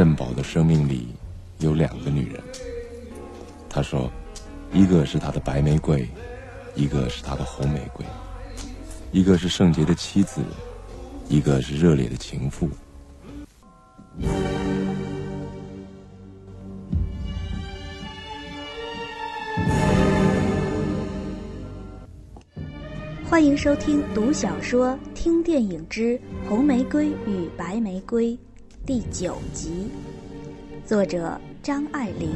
珍宝的生命里有两个女人。他说，一个是他的白玫瑰，一个是他的红玫瑰，一个是圣洁的妻子，一个是热烈的情妇。欢迎收听读小说、听电影之《红玫瑰与白玫瑰》第九集，作者张爱玲。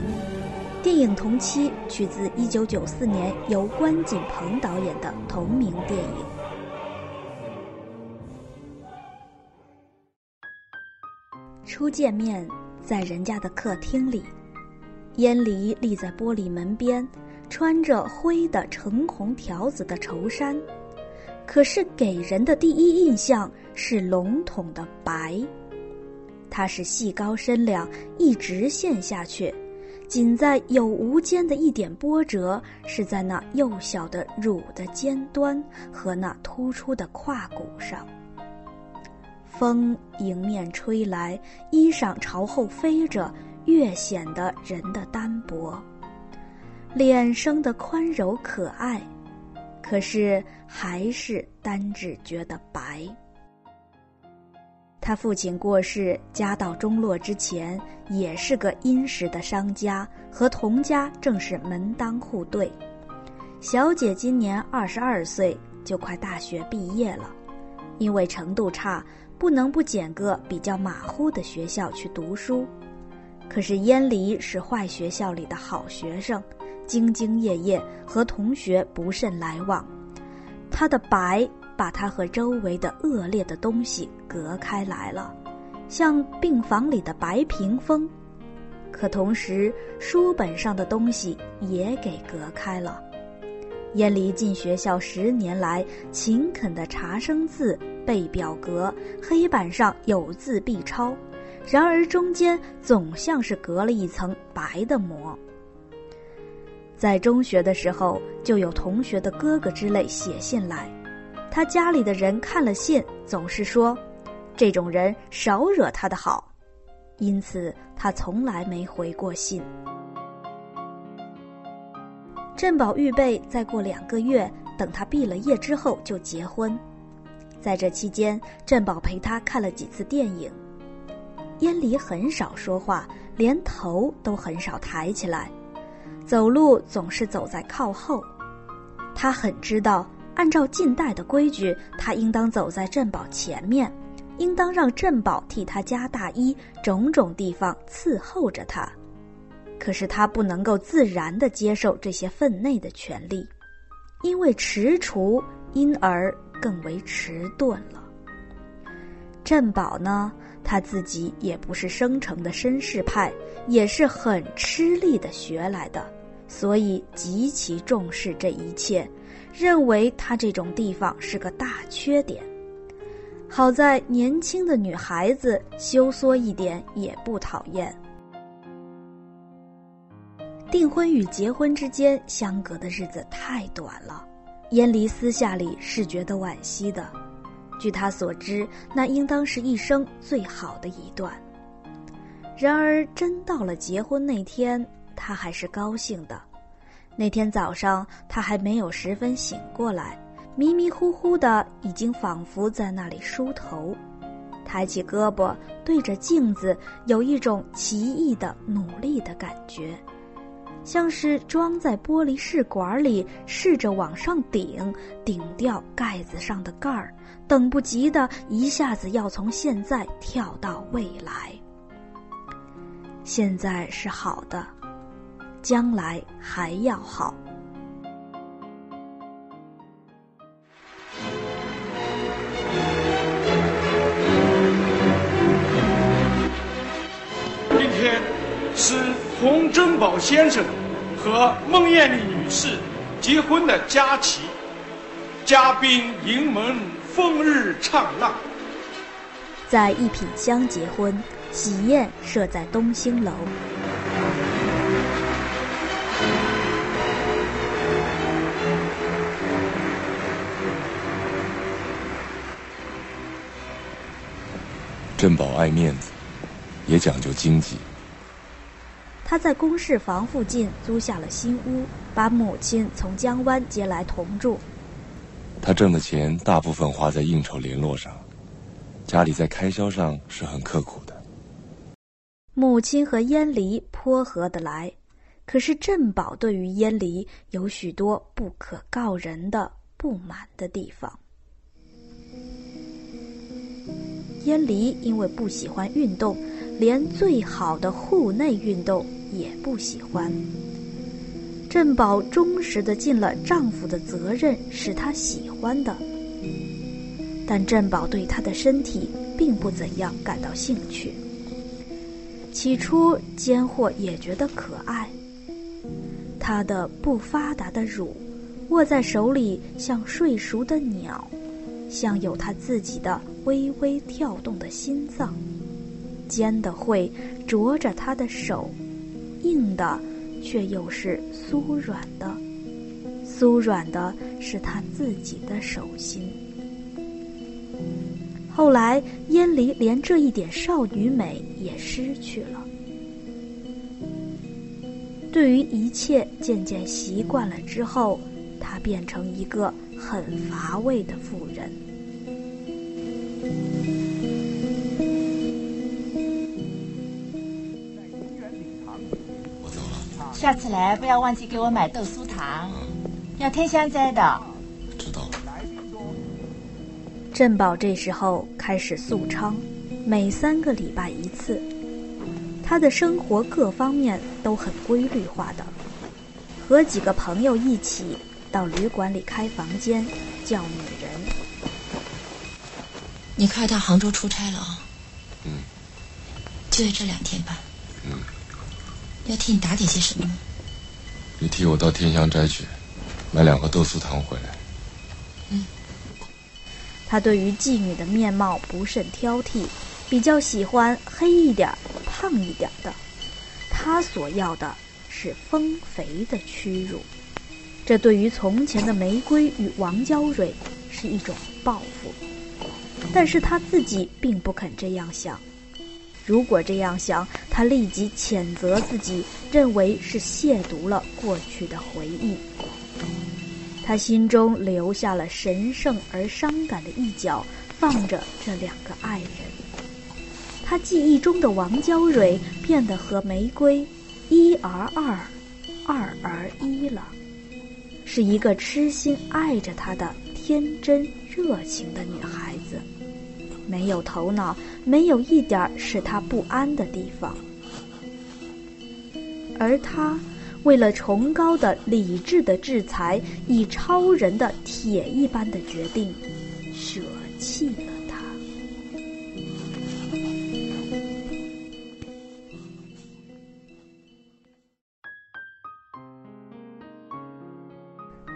电影同期取自1994年由关锦鹏导演的同名电影。初见面在人家的客厅里，燕离立在玻璃门边，穿着灰的橙红条子的绸衫。可是给人的第一印象是笼统的白。它是细高身量，一直陷下去，仅在有无间的一点波折，是在那幼小的乳的尖端和那突出的胯骨上。风迎面吹来，衣裳朝后飞着，越显得人的单薄。脸生得宽柔可爱。可是还是单只觉得白。他父亲过世，家道中落之前，也是个殷实的商家，和童家正是门当户对。小姐今年二十二岁，就快大学毕业了，因为程度差，不能不拣个比较马虎的学校去读书。可是燕离是坏学校里的好学生。兢兢业业，和同学不甚来往。他的白把他和周围的恶劣的东西隔开来了，像病房里的白屏风。可同时，书本上的东西也给隔开了。燕离进学校十年来，勤恳地查生字、背表格，黑板上有字必抄。然而中间总像是隔了一层白的膜。在中学的时候，就有同学的哥哥之类写信来，他家里的人看了信，总是说，这种人少惹他的好，因此他从来没回过信。振宝预备再过两个月，等他毕了业之后就结婚，在这期间，振宝陪他看了几次电影，燕离很少说话，连头都很少抬起来。走路总是走在靠后，他很知道，按照近代的规矩，他应当走在镇宝前面，应当让镇宝替他加大衣，种种地方伺候着他。可是他不能够自然地接受这些分内的权利，因为踟蹰，因而更为迟钝了。镇宝呢？他自己也不是生成的绅士派，也是很吃力的学来的，所以极其重视这一切，认为他这种地方是个大缺点。好在年轻的女孩子羞缩一点也不讨厌。订婚与结婚之间相隔的日子太短了，燕离私下里是觉得惋惜的。据他所知，那应当是一生最好的一段。然而，真到了结婚那天，他还是高兴的。那天早上，他还没有十分醒过来，迷迷糊糊的，已经仿佛在那里梳头，抬起胳膊对着镜子，有一种奇异的努力的感觉。像是装在玻璃试管里，试着往上顶，顶掉盖子上的盖儿，等不及的一下子要从现在跳到未来。现在是好的，将来还要好。今天是洪珍宝先生。和孟艳丽女士结婚的佳期，嘉宾迎门风日灿烂。在一品香结婚，喜宴设在东兴楼。珍宝爱面子，也讲究经济。他在公事房附近租下了新屋，把母亲从江湾接来同住。他挣的钱大部分花在应酬联络上，家里在开销上是很刻苦的。母亲和燕离颇合得来，可是振宝对于燕离有许多不可告人的不满的地方。燕离因为不喜欢运动，连最好的户内运动也不喜欢。振宝忠实的尽了丈夫的责任，是她喜欢的。但振宝对她的身体并不怎样感到兴趣。起初，奸货也觉得可爱。她的不发达的乳，握在手里像睡熟的鸟，像有他自己的微微跳动的心脏。尖的会啄着她的手，硬的。却又是酥软的，酥软的是他自己的手心。后来，燕离连这一点少女美也失去了。对于一切渐渐习惯了之后，她变成一个很乏味的妇人。下次来不要忘记给我买豆酥糖，要天香摘的。知道。振宝这时候开始素娼，每三个礼拜一次。他的生活各方面都很规律化的，和几个朋友一起到旅馆里开房间，叫女人。你快到杭州出差了啊？嗯。就在这两天吧。嗯。要替你打点些什么？你替我到天香斋去，买两盒豆酥糖回来。嗯。他对于妓女的面貌不甚挑剔，比较喜欢黑一点、胖一点的。他所要的是丰肥的屈辱，这对于从前的玫瑰与王娇蕊是一种报复。但是他自己并不肯这样想。如果这样想，他立即谴责自己，认为是亵渎了过去的回忆。他心中留下了神圣而伤感的一角，放着这两个爱人。他记忆中的王娇蕊变得和玫瑰一而二，二而一了，是一个痴心爱着他的天真热情的女孩子。没有头脑，没有一点使他不安的地方。而他为了崇高的理智的制裁，以超人的铁一般的决定，舍弃了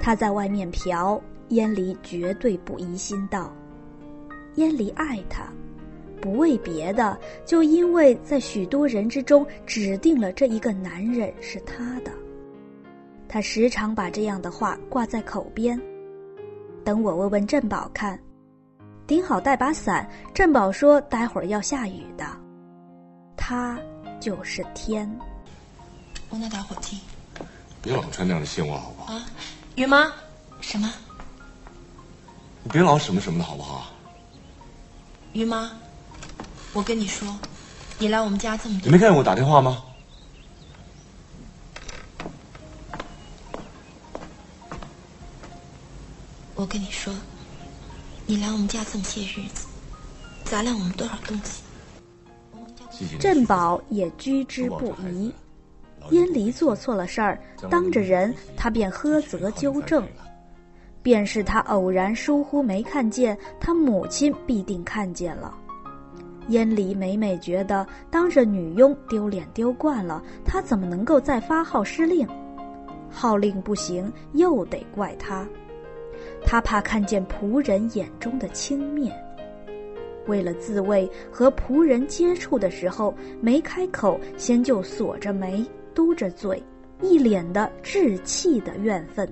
他。在外面嫖，燕离绝对不疑心道。燕离爱他，不为别的，就因为在许多人之中指定了这一个男人是他的。他时常把这样的话挂在口边。等我问问振宝看，顶好带把伞。振宝说待会儿要下雨的。他就是天。我拿打火机。别老穿那样的线袜好不好？啊，雨妈，什么？你别老什么什么的好不好？于妈，我跟你说，你来我们家这么多，你没看见我打电话吗？我跟你说，你来我们家这么些日子，砸烂我们多少东西？振宝也居之不疑。燕离做错了事儿，当着人他便呵责纠正。便是他偶然疏忽没看见，他母亲必定看见了。燕离每每觉得当着女佣丢脸丢惯了，他怎么能够再发号施令？号令不行，又得怪他。他怕看见仆人眼中的轻蔑，为了自卫和仆人接触的时候没开口，先就锁着眉，嘟着嘴，一脸的稚气的怨愤。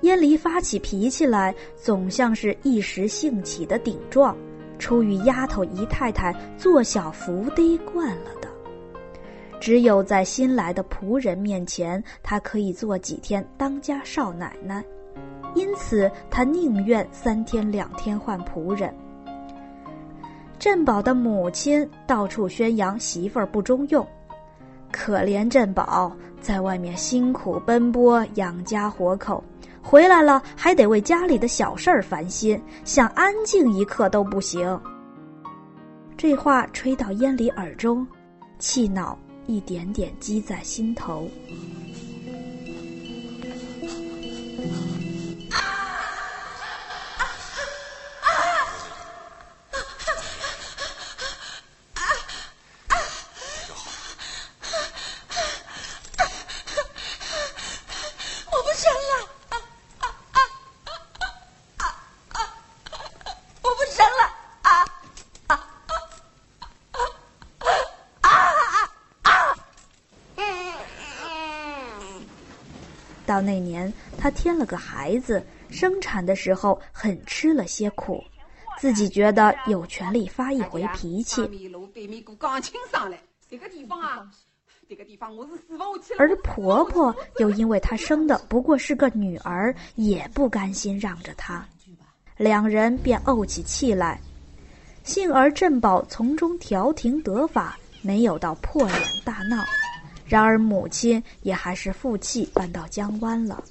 燕离发起脾气来，总像是一时兴起的顶撞，出于丫头姨太太做小伏低惯了的。只有在新来的仆人面前，她可以做几天当家少奶奶，因此她宁愿三天两天换仆人。振宝的母亲到处宣扬媳妇儿不中用，可怜振宝在外面辛苦奔波养家活口，回来了还得为家里的小事儿烦心，想安静一刻都不行。这话吹到燕离耳中，气恼。一点点积在心头。到那年，她添了个孩子，生产的时候很吃了些苦，自己觉得有权利发一回脾气。而婆婆又因为她生的不过是个女儿，也不甘心让着她，两人便怄起气来。幸而镇宝从中调停得法，没有到破脸大闹。然而，母亲也还是负气搬到江湾了。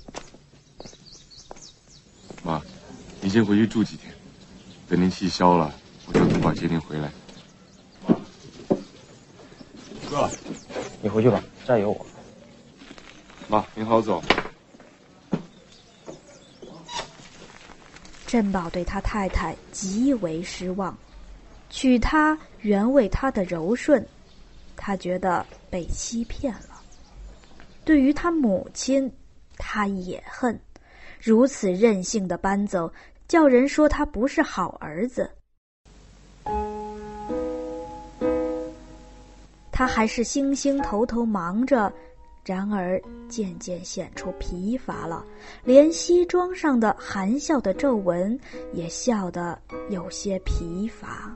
妈，您先回去住几天，等您气消了，我叫董宝接您回来。哥，你回去吧，这儿有我。妈，您好走。振宝对他太太极为失望，娶她原为他的柔顺。他觉得被欺骗了。对于他母亲，他也恨，如此任性的搬走，叫人说他不是好儿子。他还是星星头头忙着，然而渐渐显出疲乏了，连西装上的含笑的皱纹也笑得有些疲乏。